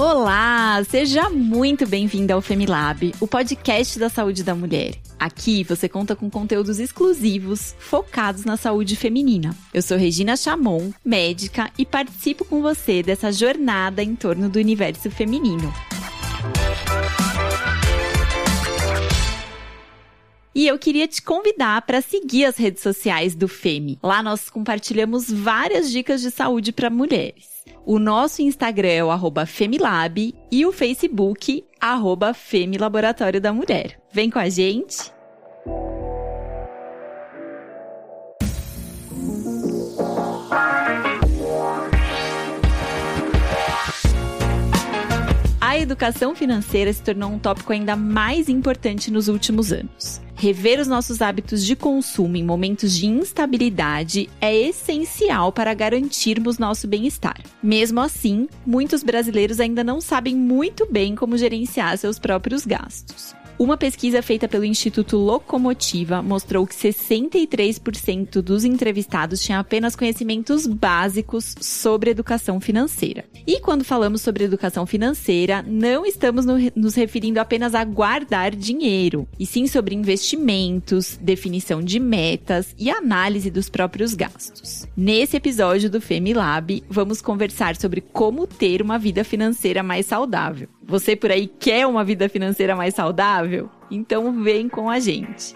Olá, seja muito bem-vindo ao Femilab, o podcast da saúde da mulher. Aqui você conta com conteúdos exclusivos focados na saúde feminina. Eu sou Regina Chamon, médica, e participo com você dessa jornada em torno do universo feminino. E eu queria te convidar para seguir as redes sociais do Femi. Lá nós compartilhamos várias dicas de saúde para mulheres. O nosso Instagram é o arroba Femilab e o Facebook, arroba Femilaboratório da Mulher. Vem com a gente! A educação financeira se tornou um tópico ainda mais importante nos últimos anos. Rever os nossos hábitos de consumo em momentos de instabilidade é essencial para garantirmos nosso bem-estar. Mesmo assim, muitos brasileiros ainda não sabem muito bem como gerenciar seus próprios gastos. Uma pesquisa feita pelo Instituto Locomotiva mostrou que 63% dos entrevistados tinham apenas conhecimentos básicos sobre educação financeira. E quando falamos sobre educação financeira, não estamos no, nos referindo apenas a guardar dinheiro, e sim sobre investimentos, definição de metas e análise dos próprios gastos. Nesse episódio do Femilab, vamos conversar sobre como ter uma vida financeira mais saudável. Você por aí quer uma vida financeira mais saudável? Então vem com a gente.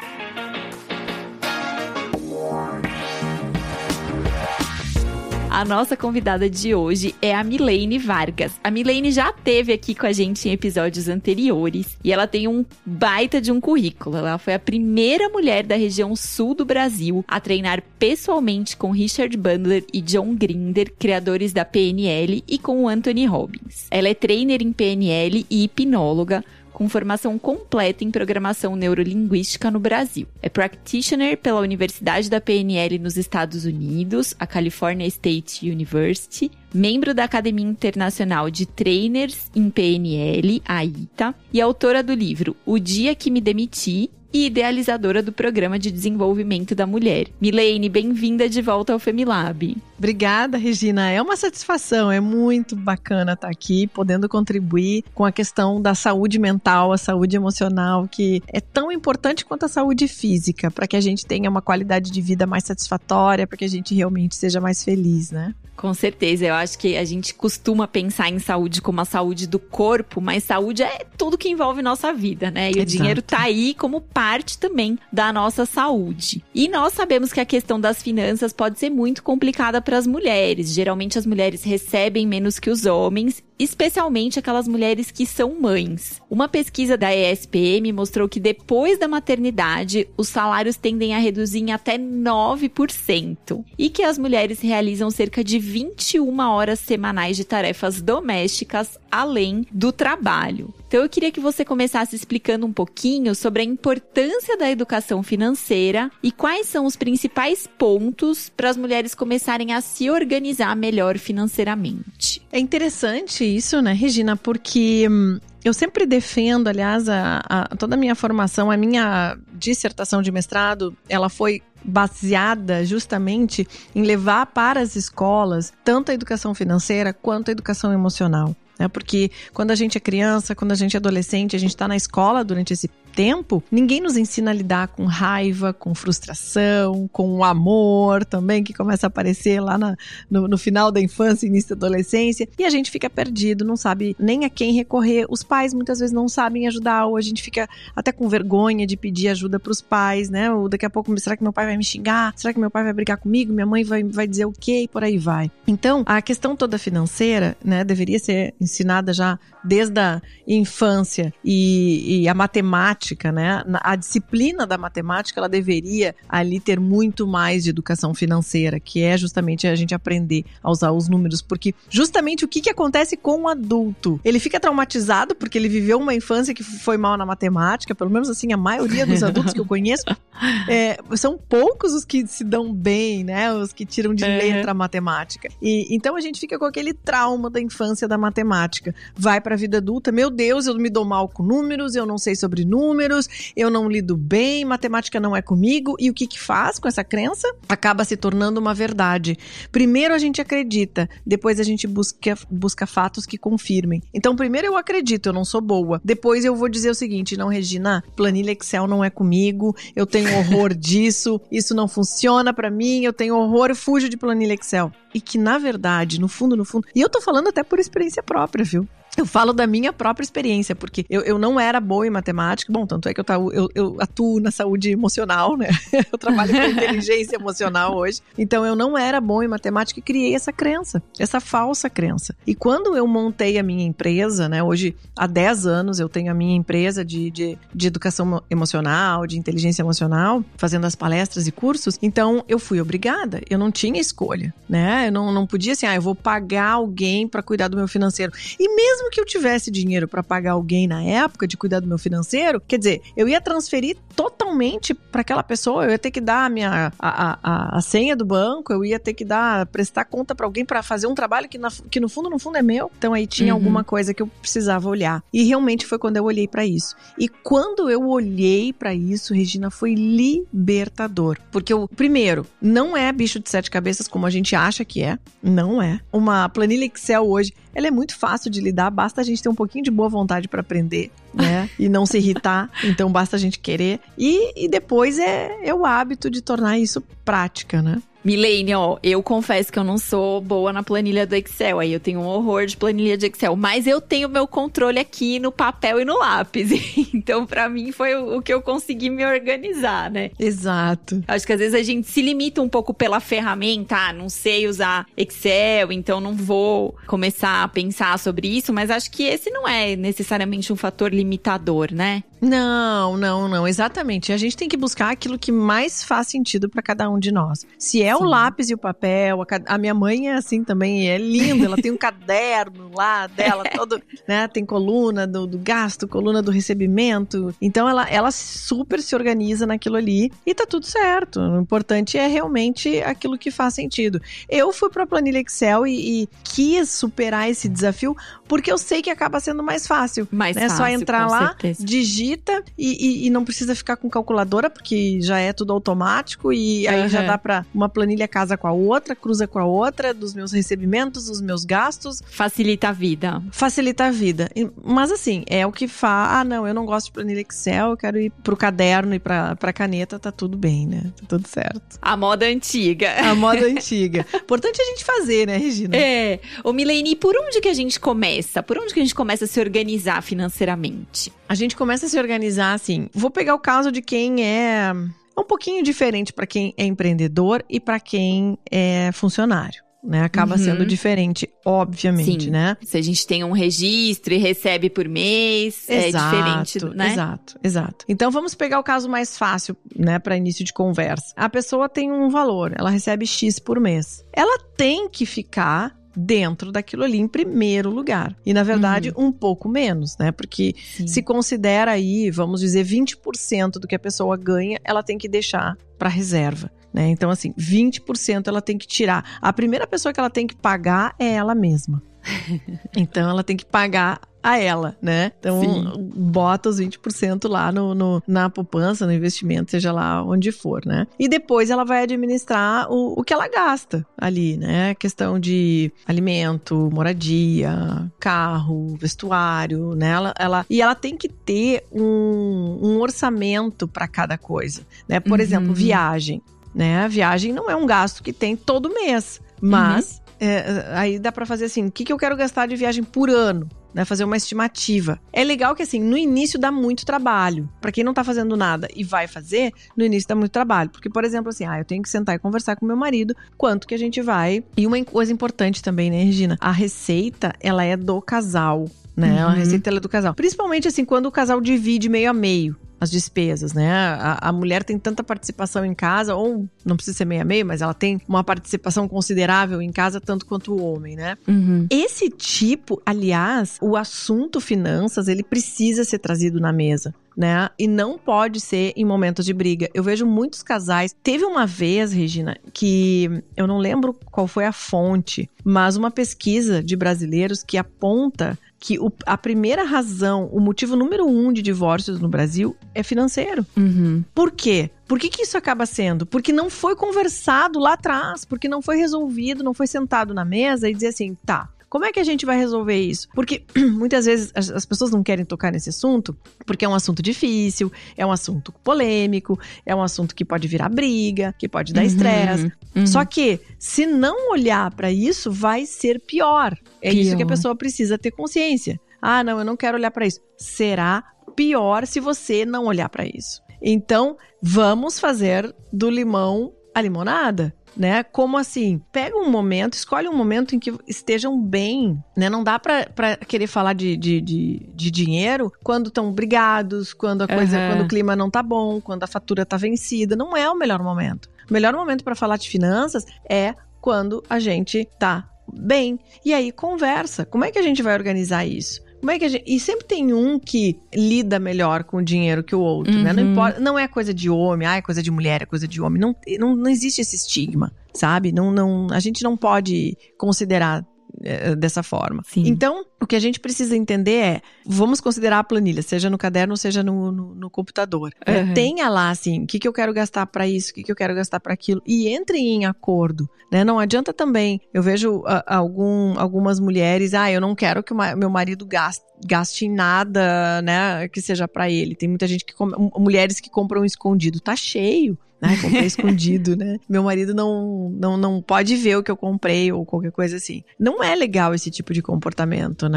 A nossa convidada de hoje é a Milene Vargas. A Milene já teve aqui com a gente em episódios anteriores e ela tem um baita de um currículo. Ela foi a primeira mulher da região sul do Brasil a treinar pessoalmente com Richard Bandler e John Grinder, criadores da PNL, e com o Anthony Robbins. Ela é trainer em PNL e hipnóloga com formação completa em programação neurolinguística no Brasil. É practitioner pela Universidade da PNL nos Estados Unidos, a California State University, membro da Academia Internacional de Trainers em PNL, a ITA, e autora do livro O Dia que Me Demiti e idealizadora do Programa de Desenvolvimento da Mulher. Milene, bem-vinda de volta ao Femilab. Obrigada, Regina. É uma satisfação, é muito bacana estar aqui, podendo contribuir com a questão da saúde mental, a saúde emocional, que é tão importante quanto a saúde física, para que a gente tenha uma qualidade de vida mais satisfatória, para que a gente realmente seja mais feliz, né? Com certeza, eu acho que a gente costuma pensar em saúde como a saúde do corpo, mas saúde é tudo que envolve nossa vida, né? E Exato. o dinheiro tá aí como parte também da nossa saúde. E nós sabemos que a questão das finanças pode ser muito complicada para as mulheres. Geralmente as mulheres recebem menos que os homens especialmente aquelas mulheres que são mães. Uma pesquisa da ESPM mostrou que depois da maternidade, os salários tendem a reduzir em até 9% e que as mulheres realizam cerca de 21 horas semanais de tarefas domésticas além do trabalho. Então eu queria que você começasse explicando um pouquinho sobre a importância da educação financeira e quais são os principais pontos para as mulheres começarem a se organizar melhor financeiramente. É interessante isso, né, Regina? Porque hum, eu sempre defendo, aliás, a, a, toda a minha formação, a minha dissertação de mestrado, ela foi baseada justamente em levar para as escolas tanto a educação financeira quanto a educação emocional. Né? Porque quando a gente é criança, quando a gente é adolescente, a gente está na escola durante esse tempo, ninguém nos ensina a lidar com raiva, com frustração, com o amor também, que começa a aparecer lá na, no, no, final da infância, início da adolescência, e a gente fica perdido, não sabe nem a quem recorrer. Os pais muitas vezes não sabem ajudar, ou a gente fica até com vergonha de pedir ajuda para os pais, né? Ou daqui a pouco, será que meu pai vai me xingar? Será que meu pai vai brigar comigo? Minha mãe vai, vai dizer o quê? E por aí vai. Então, a questão toda financeira, né, deveria ser ensinada já desde a infância e, e a matemática matemática, né? A disciplina da matemática, ela deveria ali ter muito mais de educação financeira, que é justamente a gente aprender a usar os números, porque justamente o que, que acontece com o adulto? Ele fica traumatizado porque ele viveu uma infância que foi mal na matemática, pelo menos assim, a maioria dos adultos que eu conheço, é, são poucos os que se dão bem, né? Os que tiram de letra a matemática. E então a gente fica com aquele trauma da infância da matemática. Vai para a vida adulta, meu Deus, eu me dou mal com números, eu não sei sobre números, números, eu não lido bem, matemática não é comigo. E o que que faz com essa crença? Acaba se tornando uma verdade. Primeiro a gente acredita, depois a gente busca, busca fatos que confirmem. Então, primeiro eu acredito, eu não sou boa. Depois eu vou dizer o seguinte: não, Regina, planilha Excel não é comigo, eu tenho horror disso, isso não funciona para mim, eu tenho horror e fujo de planilha Excel. E que, na verdade, no fundo, no fundo, e eu tô falando até por experiência própria, viu? Eu falo da minha própria experiência, porque eu, eu não era boa em matemática. Bom, tanto é que eu, eu, eu atuo na saúde emocional, né? Eu trabalho com inteligência emocional hoje. Então, eu não era boa em matemática e criei essa crença, essa falsa crença. E quando eu montei a minha empresa, né? Hoje, há 10 anos, eu tenho a minha empresa de, de, de educação emocional, de inteligência emocional, fazendo as palestras e cursos. Então, eu fui obrigada. Eu não tinha escolha, né? Eu não, não podia assim, ah, eu vou pagar alguém para cuidar do meu financeiro. E mesmo mesmo que eu tivesse dinheiro para pagar alguém na época de cuidar do meu financeiro, quer dizer, eu ia transferir totalmente para aquela pessoa, eu ia ter que dar a minha a, a, a, senha do banco, eu ia ter que dar prestar conta para alguém para fazer um trabalho que, na, que no fundo no fundo é meu. Então aí tinha uhum. alguma coisa que eu precisava olhar. E realmente foi quando eu olhei para isso. E quando eu olhei para isso, Regina, foi libertador, porque o primeiro, não é bicho de sete cabeças como a gente acha que é, não é. Uma planilha Excel hoje ela é muito fácil de lidar, basta a gente ter um pouquinho de boa vontade para aprender, né? e não se irritar, então basta a gente querer. E, e depois é, é o hábito de tornar isso prática, né? Milene, ó, eu confesso que eu não sou boa na planilha do Excel. Aí eu tenho um horror de planilha de Excel. Mas eu tenho meu controle aqui no papel e no lápis. então, para mim, foi o que eu consegui me organizar, né? Exato. Acho que às vezes a gente se limita um pouco pela ferramenta. Ah, não sei usar Excel, então não vou começar a pensar sobre isso. Mas acho que esse não é necessariamente um fator limitador, né? Não, não, não. Exatamente. A gente tem que buscar aquilo que mais faz sentido para cada um de nós. Se é Sim. o lápis e o papel, a, minha mãe é assim também, é linda. Ela tem um caderno lá dela, todo, né? Tem coluna do, do, gasto, coluna do recebimento. Então ela, ela super se organiza naquilo ali e tá tudo certo. O importante é realmente aquilo que faz sentido. Eu fui para a planilha Excel e, e, quis superar esse desafio porque eu sei que acaba sendo mais fácil. Mais né? fácil. É só entrar lá, certeza. digita e, e, e, não precisa ficar com calculadora, porque já é tudo automático e aí uhum. já dá para uma planilha casa com a outra, cruza com a outra, dos meus recebimentos, dos meus gastos. Facilita a vida. Facilita a vida. Mas assim, é o que faz. Ah, não, eu não gosto de planilha Excel, eu quero ir pro caderno e pra, pra caneta, tá tudo bem, né? Tá tudo certo. A moda antiga. A moda antiga. Importante a gente fazer, né, Regina? É. Ô, Milene, por onde que a gente começa? Por onde que a gente começa a se organizar financeiramente? A gente começa a se organizar assim. Vou pegar o caso de quem é é um pouquinho diferente para quem é empreendedor e para quem é funcionário. Né, acaba uhum. sendo diferente, obviamente, Sim. né? Se a gente tem um registro e recebe por mês, é exato, é diferente, né? Exato, exato. Então vamos pegar o caso mais fácil, né, para início de conversa. A pessoa tem um valor, ela recebe X por mês. Ela tem que ficar dentro daquilo ali em primeiro lugar. E na verdade, uhum. um pouco menos, né? Porque Sim. se considera aí, vamos dizer, 20% do que a pessoa ganha, ela tem que deixar para reserva. Né? Então, assim, 20% ela tem que tirar. A primeira pessoa que ela tem que pagar é ela mesma. então, ela tem que pagar a ela, né? Então, Sim. bota os 20% lá no, no, na poupança, no investimento, seja lá onde for, né? E depois ela vai administrar o, o que ela gasta ali, né? Questão de alimento, moradia, carro, vestuário, né? Ela, ela, e ela tem que ter um, um orçamento para cada coisa, né? Por uhum. exemplo, viagem. Né? A viagem não é um gasto que tem todo mês, mas uhum. é, aí dá para fazer assim: o que, que eu quero gastar de viagem por ano? Né, fazer uma estimativa. É legal que assim, no início dá muito trabalho. Para quem não tá fazendo nada e vai fazer, no início dá muito trabalho, porque por exemplo assim, ah, eu tenho que sentar e conversar com meu marido quanto que a gente vai. E uma coisa importante também, né, Regina, a receita, ela é do casal né? Uhum. A receita é do casal. Principalmente assim, quando o casal divide meio a meio as despesas, né? A, a, mulher tem tanta participação em casa, ou não precisa ser meio a meio, mas ela tem uma participação considerável em casa, tanto quanto o homem, né? Uhum. Esse tipo, aliás, o assunto finanças, ele precisa ser trazido na mesa né? E não pode ser em momentos de briga. Eu vejo muitos casais. Teve uma vez, Regina, que eu não lembro qual foi a fonte, mas uma pesquisa de brasileiros que aponta que o, a primeira razão, o motivo número um de divórcios no Brasil é financeiro. Uhum. Por quê? Por que, que isso acaba sendo? Porque não foi conversado lá atrás, porque não foi resolvido, não foi sentado na mesa e dizer assim, tá, como é que a gente vai resolver isso? Porque muitas vezes as, as, pessoas não querem tocar nesse assunto porque é um assunto difícil, é um assunto polêmico, é um assunto que pode virar briga, que pode dar Uhum, estresse. uhum. Só que se não olhar para isso, vai ser pior. É isso que a Pior. pessoa precisa ter consciência. Ah, não, eu não quero olhar para isso. Será pior se você não olhar para isso. Então, vamos fazer do limão a limonada. Né? Como assim? Pega um momento, escolhe um momento em que estejam bem, né? Não dá pra, pra querer falar de, de, de, de dinheiro quando estão brigados, quando a coisa, Aham. quando o clima não tá bom, quando a fatura tá vencida. Não é o melhor momento. O melhor momento para falar de finanças é quando a gente tá bem. E aí conversa. Como é que a gente vai organizar isso? Como é que a gente... E sempre tem um que lida melhor com o dinheiro que o outro, né? Não Uhum. importa, não é coisa de homem, ah, é coisa de mulher, é coisa de homem. Não, não, não existe esse estigma, sabe? Não, não, a gente não pode considerar eh, dessa forma. Sim. Então, o que a gente precisa entender é, vamos considerar a planilha, seja no caderno, seja no, no, no computador. Uhum. tenha lá, assim, o que, que eu quero gastar para isso, o que, que eu quero gastar para aquilo, e entre em acordo, né? Não adianta também, eu vejo ah, algum, algumas mulheres, ah, eu não quero que o meu marido gaste, gaste em nada, né, que seja para ele. Tem muita gente que, com- mulheres que compram escondido, tá cheio. Ai, comprei escondido, né? Meu marido não, não, não pode ver o que eu comprei ou qualquer coisa assim. Não é legal esse tipo de comportamento, né?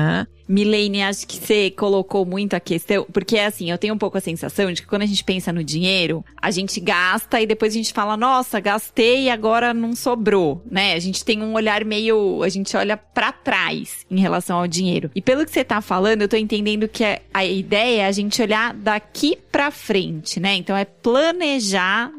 Milene, acho que você colocou muito a questão, porque assim, eu tenho um pouco a sensação de que quando a gente pensa no dinheiro, a gente gasta e depois a gente fala, nossa, gastei e agora não sobrou, né? A gente tem um olhar meio, a gente olha pra trás em relação ao dinheiro. E pelo que você tá falando, eu tô entendendo que a- a ideia é a gente olhar daqui pra frente, né? Então é planejar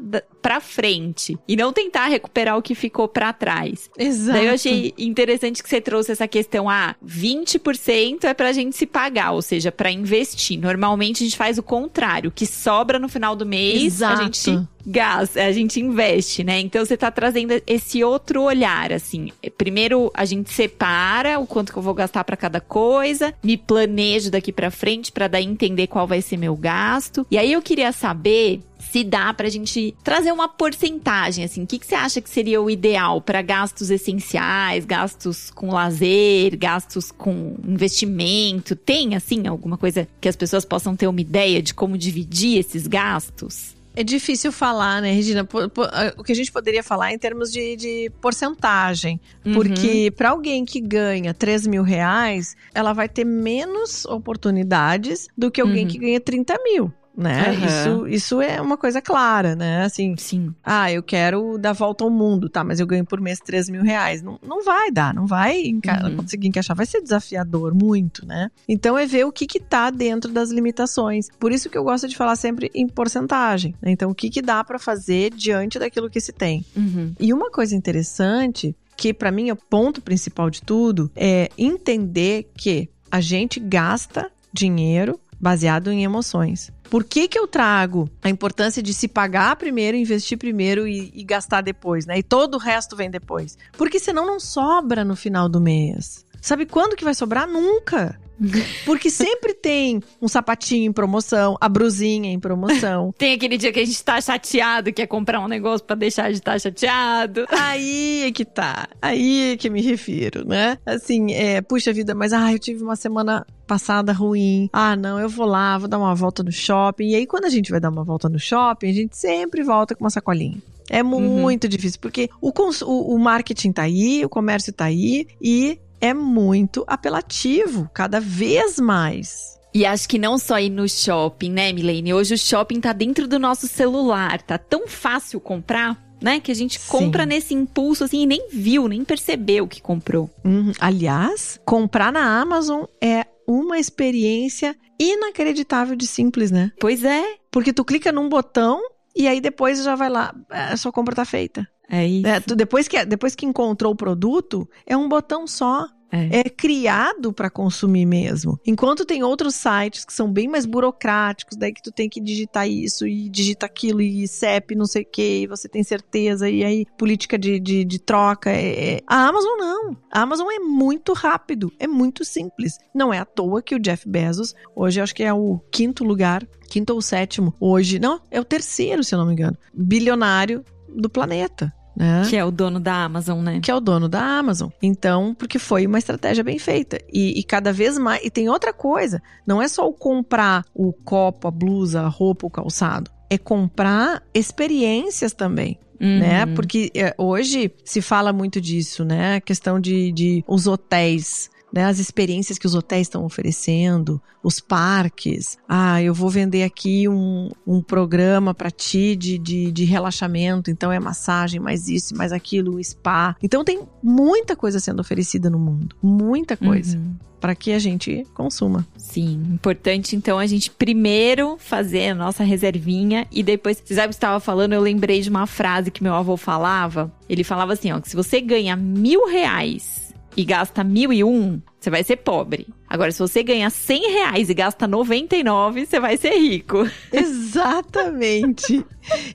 pra frente e não tentar recuperar o que ficou pra trás. Exato. Daí eu achei interessante que você trouxe essa questão, ah, 20% é pra gente se pagar, ou seja, pra investir. Normalmente a gente faz o contrário, o que sobra no final do mês, Exato. a gente gasta, a gente investe, né? Então você tá trazendo esse outro olhar, assim. Primeiro a gente separa o quanto que eu vou gastar pra cada coisa, me planejo daqui pra frente pra daí entender qual vai ser meu gasto. E aí eu queria saber se dá pra gente trazer uma porcentagem, assim, o que, que você acha que seria o ideal para gastos essenciais, gastos com lazer, gastos com investimento? Tem, assim, alguma coisa que as pessoas possam ter uma ideia de como dividir esses gastos? É difícil falar, né, Regina? Ah, O que a gente poderia falar é em termos de, de porcentagem. Uhum. Porque para alguém que ganha 3 mil reais, ela vai ter menos oportunidades do que alguém Uhum. que ganha 30 mil. Né? Aham. Isso, isso é uma coisa clara, né? Assim, Sim. ah, eu quero dar volta ao mundo, tá? Mas eu ganho por mês 3 mil reais. Não, não vai dar, não vai enca Uhum. conseguir encaixar. Vai ser desafiador, muito, né? Então é ver o que que tá dentro das limitações. Por isso que eu gosto de falar sempre em porcentagem. né? Então, o que que dá pra fazer diante daquilo que se tem. Uhum. E uma coisa interessante, que pra mim é o ponto principal de tudo, é entender que a gente gasta dinheiro baseado em emoções. Por que, que eu trago a importância de se pagar primeiro, investir primeiro e, e gastar depois, né? E todo o resto vem depois. Porque senão não sobra no final do mês. Sabe quando que vai sobrar? Nunca. Porque sempre tem um sapatinho em promoção, a brusinha em promoção. Tem aquele dia que a gente tá chateado, quer comprar um negócio pra deixar de estar chateado. Aí é que tá. Aí é que me refiro, né? Assim, é, puxa vida, mas ah, eu tive uma semana passada ruim. Ah, não, eu vou lá, vou dar uma volta no shopping. E aí, quando a gente vai dar uma volta no shopping, a gente sempre volta com uma sacolinha. É muito difícil, porque o, o, o marketing tá aí, o comércio tá aí e é muito apelativo, cada vez mais. E acho que não só ir no shopping, né, Milene? Hoje o shopping tá dentro do nosso celular, tá tão fácil comprar, né? Que a gente Sim. compra nesse impulso assim e nem viu, nem percebeu que comprou. Uhum. Aliás, comprar na Amazon é uma experiência inacreditável de simples, né? Pois é. Porque tu clica num botão e aí depois já vai lá, a sua compra tá feita. É isso. É, tu, depois, que, depois que encontrou o produto, é um botão só. É, é criado para consumir mesmo. Enquanto tem outros sites que são bem mais burocráticos, daí que tu tem que digitar isso e digita aquilo e CEP, não sei o que, e você tem certeza, e aí política de, de, de troca. É, é... A Amazon não. A Amazon é muito rápido, é muito simples. Não é à toa que o Jeff Bezos, hoje eu acho que é o quinto lugar, quinto ou sétimo, hoje, não, é o terceiro, se eu não me engano, bilionário do planeta. Né? Que é o dono da Amazon, né? Que é o dono da Amazon. Então, porque foi uma estratégia bem feita. E, e, cada vez mais. E tem outra coisa: não é só o comprar o copo, a blusa, a roupa, o calçado. É comprar experiências também. Uhum. Né? Porque é, hoje se fala muito disso, né? A questão de, de os hotéis né, as experiências que os hotéis estão oferecendo, os parques. Ah, eu vou vender aqui um, um programa para ti de, de, de, relaxamento, então é massagem, mais isso, mais aquilo, spa. Então tem muita coisa sendo oferecida no mundo, muita coisa. Uhum. Para que a gente consuma. Sim, importante então a gente primeiro fazer a nossa reservinha e depois. Você sabe o que estava falando? Eu lembrei de uma frase que meu avô falava. Ele falava assim: ó, que se você ganha mil reais e gasta mil e um, você vai ser pobre. Agora, se você ganha 100 reais e gasta 99, você vai ser rico. Exatamente.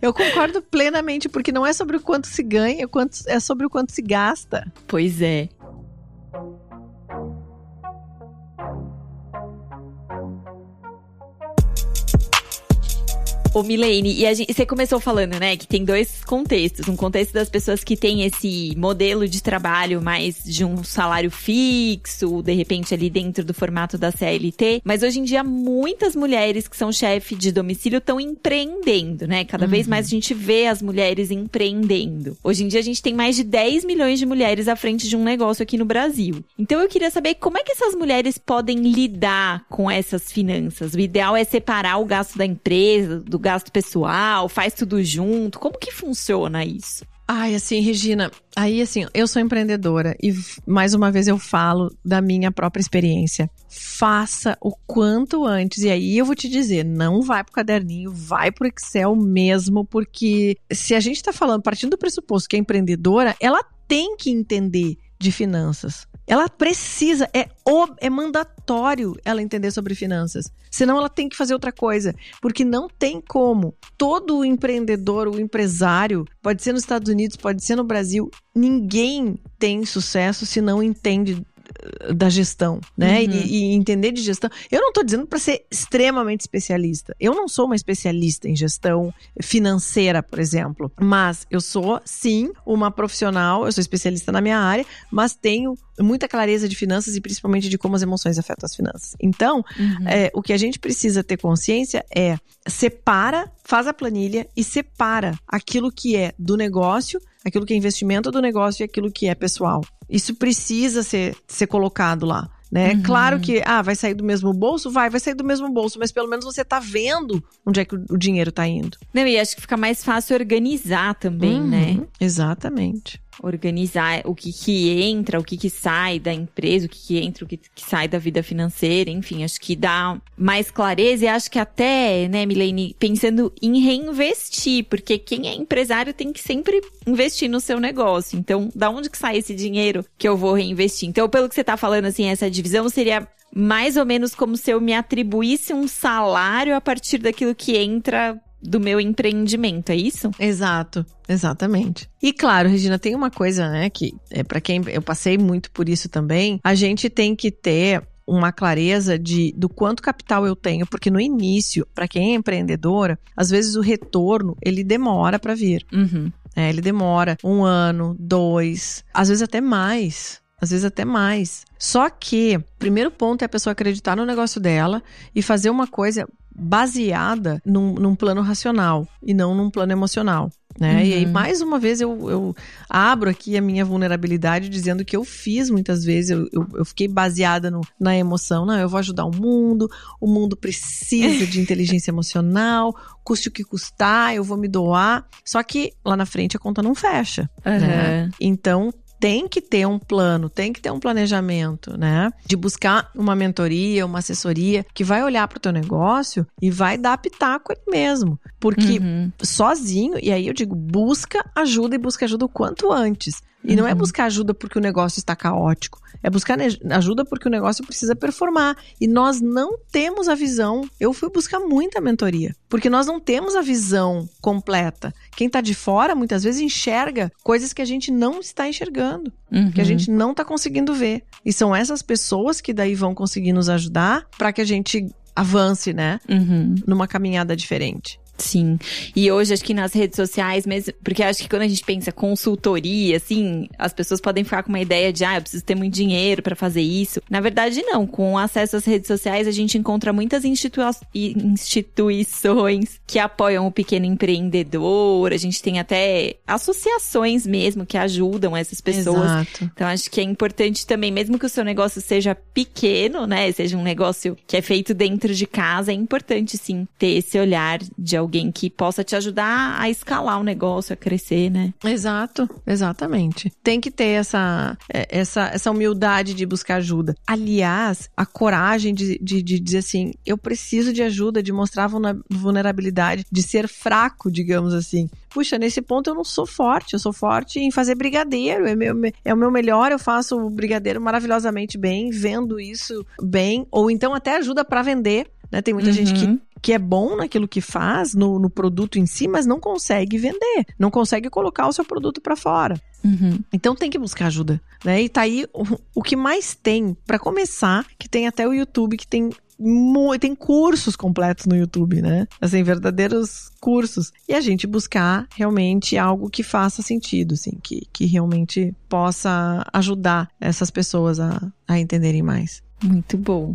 Eu concordo plenamente, porque não é sobre o quanto se ganha, é sobre o quanto se gasta. Pois é. Ô, Milene, e gente, você começou falando, né, que tem dois contextos. Um contexto das pessoas que têm esse modelo de trabalho mais de um salário fixo, de repente ali dentro do formato da CLT. Mas hoje em dia, muitas mulheres que são chefe de domicílio estão empreendendo, né? Cada uhum. vez mais a gente vê as mulheres empreendendo. Hoje em dia, a gente tem mais de 10 milhões de mulheres à frente de um negócio aqui no Brasil. Então, eu queria saber como é que essas mulheres podem lidar com essas finanças. O ideal é separar o gasto da empresa, do gasto pessoal, faz tudo junto? Como que funciona isso? Ai, assim, Regina, aí assim, eu sou empreendedora e mais uma vez eu falo da minha própria experiência. Faça o quanto antes. E aí eu vou te dizer, não vai pro caderninho, vai pro Excel mesmo, porque se a gente tá falando, partindo do pressuposto que é empreendedora, ela tem que entender de finanças. Ela precisa, é, é mandatório ela entender sobre finanças. Senão ela tem que fazer outra coisa. Porque não tem como. Todo empreendedor, o empresário, pode ser nos Estados Unidos, pode ser no Brasil, ninguém tem sucesso se não entende da gestão, né? Uhum. E, e, entender de gestão. Eu não estou dizendo para ser extremamente especialista. Eu não sou uma especialista em gestão financeira, por exemplo, mas eu sou sim uma profissional. Eu sou especialista na minha área, mas tenho muita clareza de finanças e principalmente de como as emoções afetam as finanças. Então, uhum. é, o que a gente precisa ter consciência é separa, faz a planilha e separa aquilo que é do negócio, aquilo que é investimento do negócio e aquilo que é pessoal. Isso precisa ser, ser colocado lá. Né? Uhum. Claro que, ah, vai sair do mesmo bolso? Vai, vai sair do mesmo bolso, mas pelo menos você tá vendo onde é que o dinheiro tá indo. Não, e acho que fica mais fácil organizar também, né? uhum. né? Exatamente organizar o que, que entra, o que, que sai da empresa, o que, que entra, o que, que sai da vida financeira, enfim, acho que dá mais clareza e acho que até, né, Milene, pensando em reinvestir, porque quem é empresário tem que sempre investir no seu negócio. Então, da onde que sai esse dinheiro que eu vou reinvestir? Então, pelo que você tá falando, assim, essa divisão seria mais ou menos como se eu me atribuísse um salário a partir daquilo que entra do meu empreendimento, é isso? Exato, exatamente. E claro, Regina, tem uma coisa, né, que é para quem eu passei muito por isso também, a gente tem que ter uma clareza de do quanto capital eu tenho, porque no início, para quem é empreendedora, às vezes o retorno ele demora para vir. Uhum. É, ele demora um ano, dois, às vezes até mais. Às vezes até mais. Só que, primeiro ponto é a pessoa acreditar no negócio dela e fazer uma coisa baseada num, num plano racional e não num plano emocional. Né? Uhum. E aí, uhum. mais uma vez, eu, eu, abro aqui a minha vulnerabilidade dizendo que eu fiz muitas vezes, eu, eu, eu, fiquei baseada no, na emoção. Não, eu vou ajudar o mundo, o mundo precisa de inteligência emocional, custe o que custar, eu vou me doar. Só que lá na frente a conta não fecha. Uhum. Né? Então, tem que ter um plano, tem que ter um planejamento, né? De buscar uma mentoria, uma assessoria que vai olhar para o teu negócio e vai dar pitaco ele mesmo. Porque uhum. sozinho, e aí eu digo, busca ajuda e busca ajuda o quanto antes. E uhum. não é buscar ajuda porque o negócio está caótico. É buscar ajuda porque o negócio precisa performar. E nós não temos a visão. Eu fui buscar muita mentoria. Porque nós não temos a visão completa. Quem está de fora, muitas vezes, enxerga coisas que a gente não está enxergando. Uhum. Que a gente não está conseguindo ver. E são essas pessoas que daí vão conseguir nos ajudar para que a gente avance, né? Uhum. Numa caminhada diferente. Sim. E hoje, acho que nas redes sociais mesmo, porque acho que quando a gente pensa consultoria, assim, as pessoas podem ficar com uma ideia de, ah, eu preciso ter muito dinheiro para fazer isso. Na verdade, não. Com acesso às redes sociais, a gente encontra muitas institu instituições que apoiam o pequeno empreendedor. A gente tem até associações mesmo que ajudam essas pessoas. Exato. Então, acho que é importante também, mesmo que o seu negócio seja pequeno, né, seja um negócio que é feito dentro de casa, é importante, sim, ter esse olhar de alguém que possa te ajudar a escalar o negócio, a crescer, né? Exato, exatamente. Tem que ter essa, é, essa, essa humildade de buscar ajuda. Aliás, a coragem de, de, de dizer assim: eu preciso de ajuda, de mostrar vulnerabilidade, de ser fraco, digamos assim puxa, nesse ponto eu não sou forte, eu sou forte em fazer brigadeiro, é, meu, é o meu melhor, eu faço o brigadeiro maravilhosamente bem, vendo isso bem, ou então até ajuda para vender. Né? Tem muita uhum. gente que, uhum. Que é bom naquilo que faz, no, no produto em si, mas não consegue vender, não consegue colocar o seu produto para fora. Uhum. Então tem que buscar ajuda, né? E tá aí o, o que mais tem, para começar, que tem até o YouTube, que tem tem cursos completos no YouTube, né? Assim, verdadeiros cursos. E a gente buscar realmente algo que faça sentido, assim, que, que realmente possa ajudar essas pessoas a, a entenderem mais. Muito bom.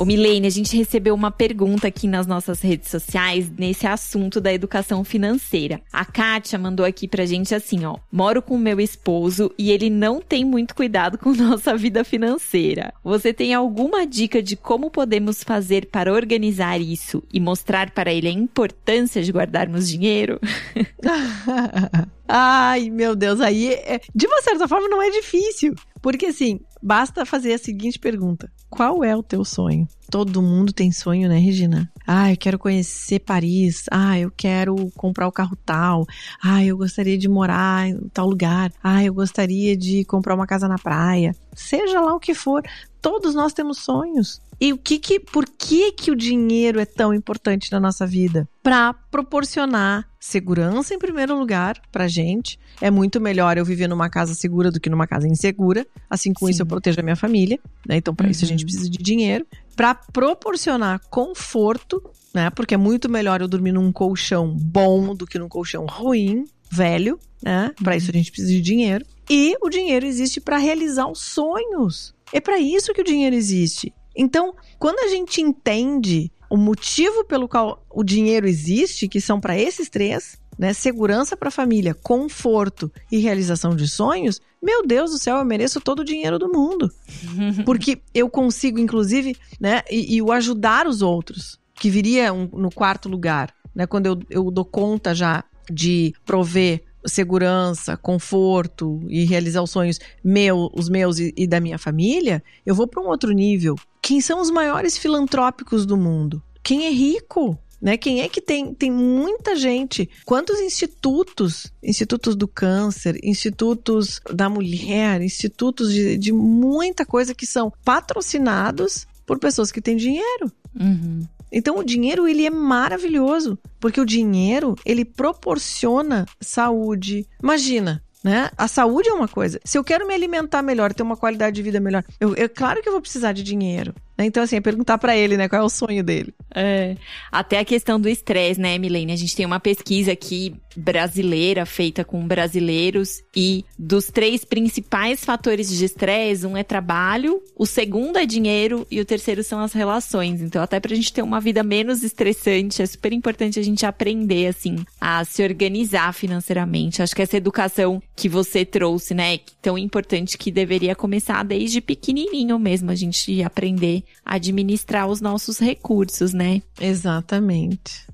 Ô Milene, a gente recebeu uma pergunta aqui nas nossas redes sociais nesse assunto da educação financeira. A Kátia mandou aqui pra gente assim, ó. Moro com meu esposo e ele não tem muito cuidado com nossa vida financeira. Você tem alguma dica de como podemos fazer para organizar isso e mostrar para ele a importância de guardarmos dinheiro? Ai, meu Deus, aí é, de uma certa forma não é difícil. Porque assim, basta fazer a seguinte pergunta: qual é o teu sonho? Todo mundo tem sonho, né, Regina? Ah, eu quero conhecer Paris. Ah, eu quero comprar o carro tal. Ah, eu gostaria de morar em tal lugar. Ah, eu gostaria de comprar uma casa na praia. Seja lá o que for, todos nós temos sonhos. E o que que, por que que o dinheiro é tão importante na nossa vida? Para proporcionar segurança em primeiro lugar pra gente. É muito melhor eu viver numa casa segura do que numa casa insegura. Assim com Sim. isso eu protejo a minha família, né? Então para uhum. isso a gente uhum. precisa de dinheiro para proporcionar conforto, né? Porque é muito melhor eu dormir num colchão bom do que num colchão ruim, velho, né? Para isso a gente precisa de dinheiro. E o dinheiro existe para realizar os sonhos. É para isso que o dinheiro existe. Então, quando a gente entende o motivo pelo qual o dinheiro existe, que são para esses três, né, segurança para a família, conforto e realização de sonhos, meu Deus do céu, eu mereço todo o dinheiro do mundo. Porque eu consigo, inclusive, né, e, e o ajudar os outros, que viria um, no quarto lugar, né, quando eu, eu dou conta já de prover segurança, conforto e realizar os sonhos meu, os meus e, e da minha família, eu vou para um outro nível. Quem são os maiores filantrópicos do mundo? Quem é rico? Né? Quem é que tem, tem muita gente? Quantos institutos, institutos do câncer, institutos da mulher, institutos de, de muita coisa que são patrocinados por pessoas que têm dinheiro. Uhum. Então o dinheiro ele é maravilhoso, porque o dinheiro ele proporciona saúde. Imagina, né? A saúde é uma coisa. Se eu quero me alimentar melhor, ter uma qualidade de vida melhor, eu, eu claro que eu vou precisar de dinheiro. Né? Então, assim, é perguntar para ele, né, qual é o sonho dele. É. Até a questão do estresse, né, Milene? A gente tem uma pesquisa aqui brasileira feita com brasileiros e dos três principais fatores de estresse, um é trabalho, o segundo é dinheiro e o terceiro são as relações. Então, até pra gente ter uma vida menos estressante, é super importante a gente aprender, assim, a se organizar financeiramente. Acho que essa educação que você trouxe, né, é tão importante que deveria começar desde pequenininho mesmo, a gente aprender administrar os nossos recursos, né? Exatamente.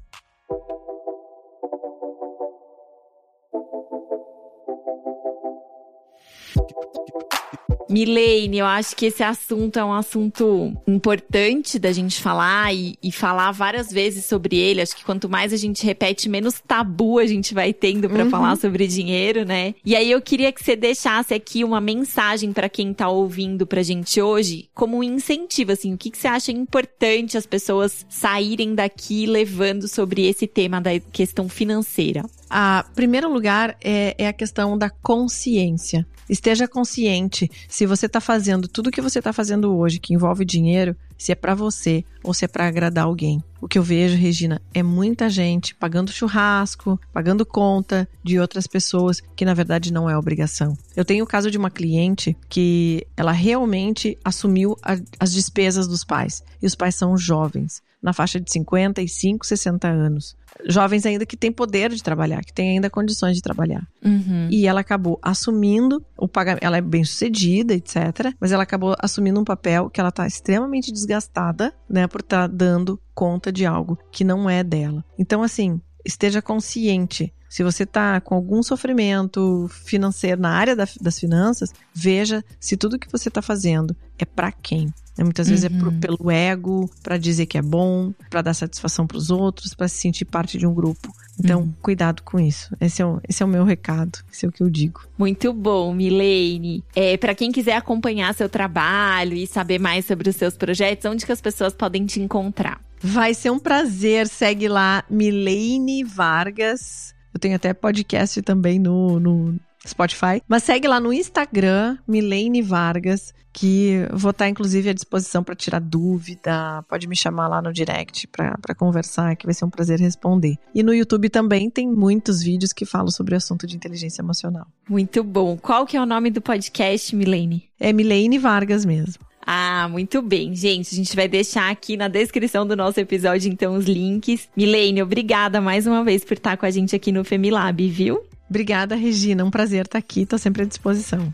Milene, eu acho que esse assunto é um assunto importante da gente falar e, e, falar várias vezes sobre ele. Acho que quanto mais a gente repete, menos tabu a gente vai tendo para uhum. falar sobre dinheiro, né? E aí eu queria que você deixasse aqui uma mensagem para quem tá ouvindo pra gente hoje, como um incentivo, assim, o que, que você acha importante as pessoas saírem daqui levando sobre esse tema da questão financeira? A primeiro lugar é, é a questão da consciência. Esteja consciente se você está fazendo tudo o que você está fazendo hoje que envolve dinheiro, se é para você ou se é para agradar alguém. O que eu vejo, Regina, é muita gente pagando churrasco, pagando conta de outras pessoas que na verdade não é obrigação. Eu tenho o caso de uma cliente que ela realmente assumiu a, as despesas dos pais e os pais são jovens, na faixa de 55, 60 anos jovens ainda que têm poder de trabalhar, que têm ainda condições de trabalhar. Uhum. E ela acabou assumindo o pagamento. Ela é bem sucedida, etc. Mas ela acabou assumindo um papel que ela está extremamente desgastada, né, por estar tá dando conta de algo que não é dela. Então, assim, esteja consciente. Se você está com algum sofrimento financeiro na área da, das finanças, veja se tudo que você está fazendo é para quem. Né? Muitas vezes uhum. é pro, uhum. pelo ego, para dizer que é bom, para dar satisfação para os outros, para se sentir parte de um grupo. Então, uhum. cuidado com isso. Esse é, o, esse é o meu recado, esse é o que eu digo. Muito bom, Milene. É, para quem quiser acompanhar seu trabalho e saber mais sobre os seus projetos, onde que as pessoas podem te encontrar? Vai ser um prazer. Segue lá, Milene Vargas. Eu tenho até podcast também no, no Spotify. Mas segue lá no Instagram, Milene Vargas, que vou estar inclusive à disposição para tirar dúvida. Pode me chamar lá no direct para conversar, que vai ser um prazer responder. E no YouTube também tem muitos vídeos que falam sobre o assunto de inteligência emocional. Muito bom. Qual que é o nome do podcast, Milene? É Milene Vargas mesmo. Ah, muito bem, gente. A gente vai deixar aqui na descrição do nosso episódio, então, os links. Milene, obrigada mais uma vez por estar com a gente aqui no Femilab, viu? Obrigada, Regina. Um prazer estar aqui. Estou sempre à disposição.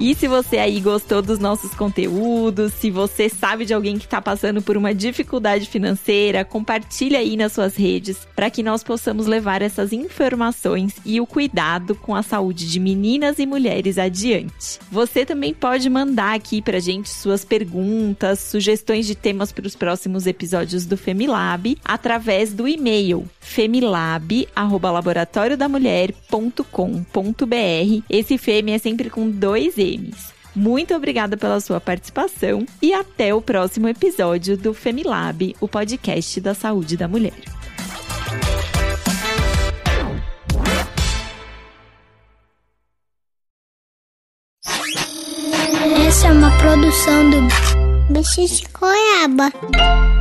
E se você aí gostou dos nossos conteúdos, se você sabe de alguém que está passando por uma dificuldade financeira, compartilha aí nas suas redes para que nós possamos levar essas informações e o cuidado com a saúde de meninas e mulheres adiante. Você também pode mandar aqui pra gente suas perguntas, sugestões de temas para os próximos episódios do Femilab através do e-mail femilab@laboratoriodamulher.com.br. Esse Femi é sempre com dois e muito obrigada pela sua participação e até o próximo episódio do Femilab, o podcast da saúde da mulher. Essa é uma produção do Bicho de Goiaba.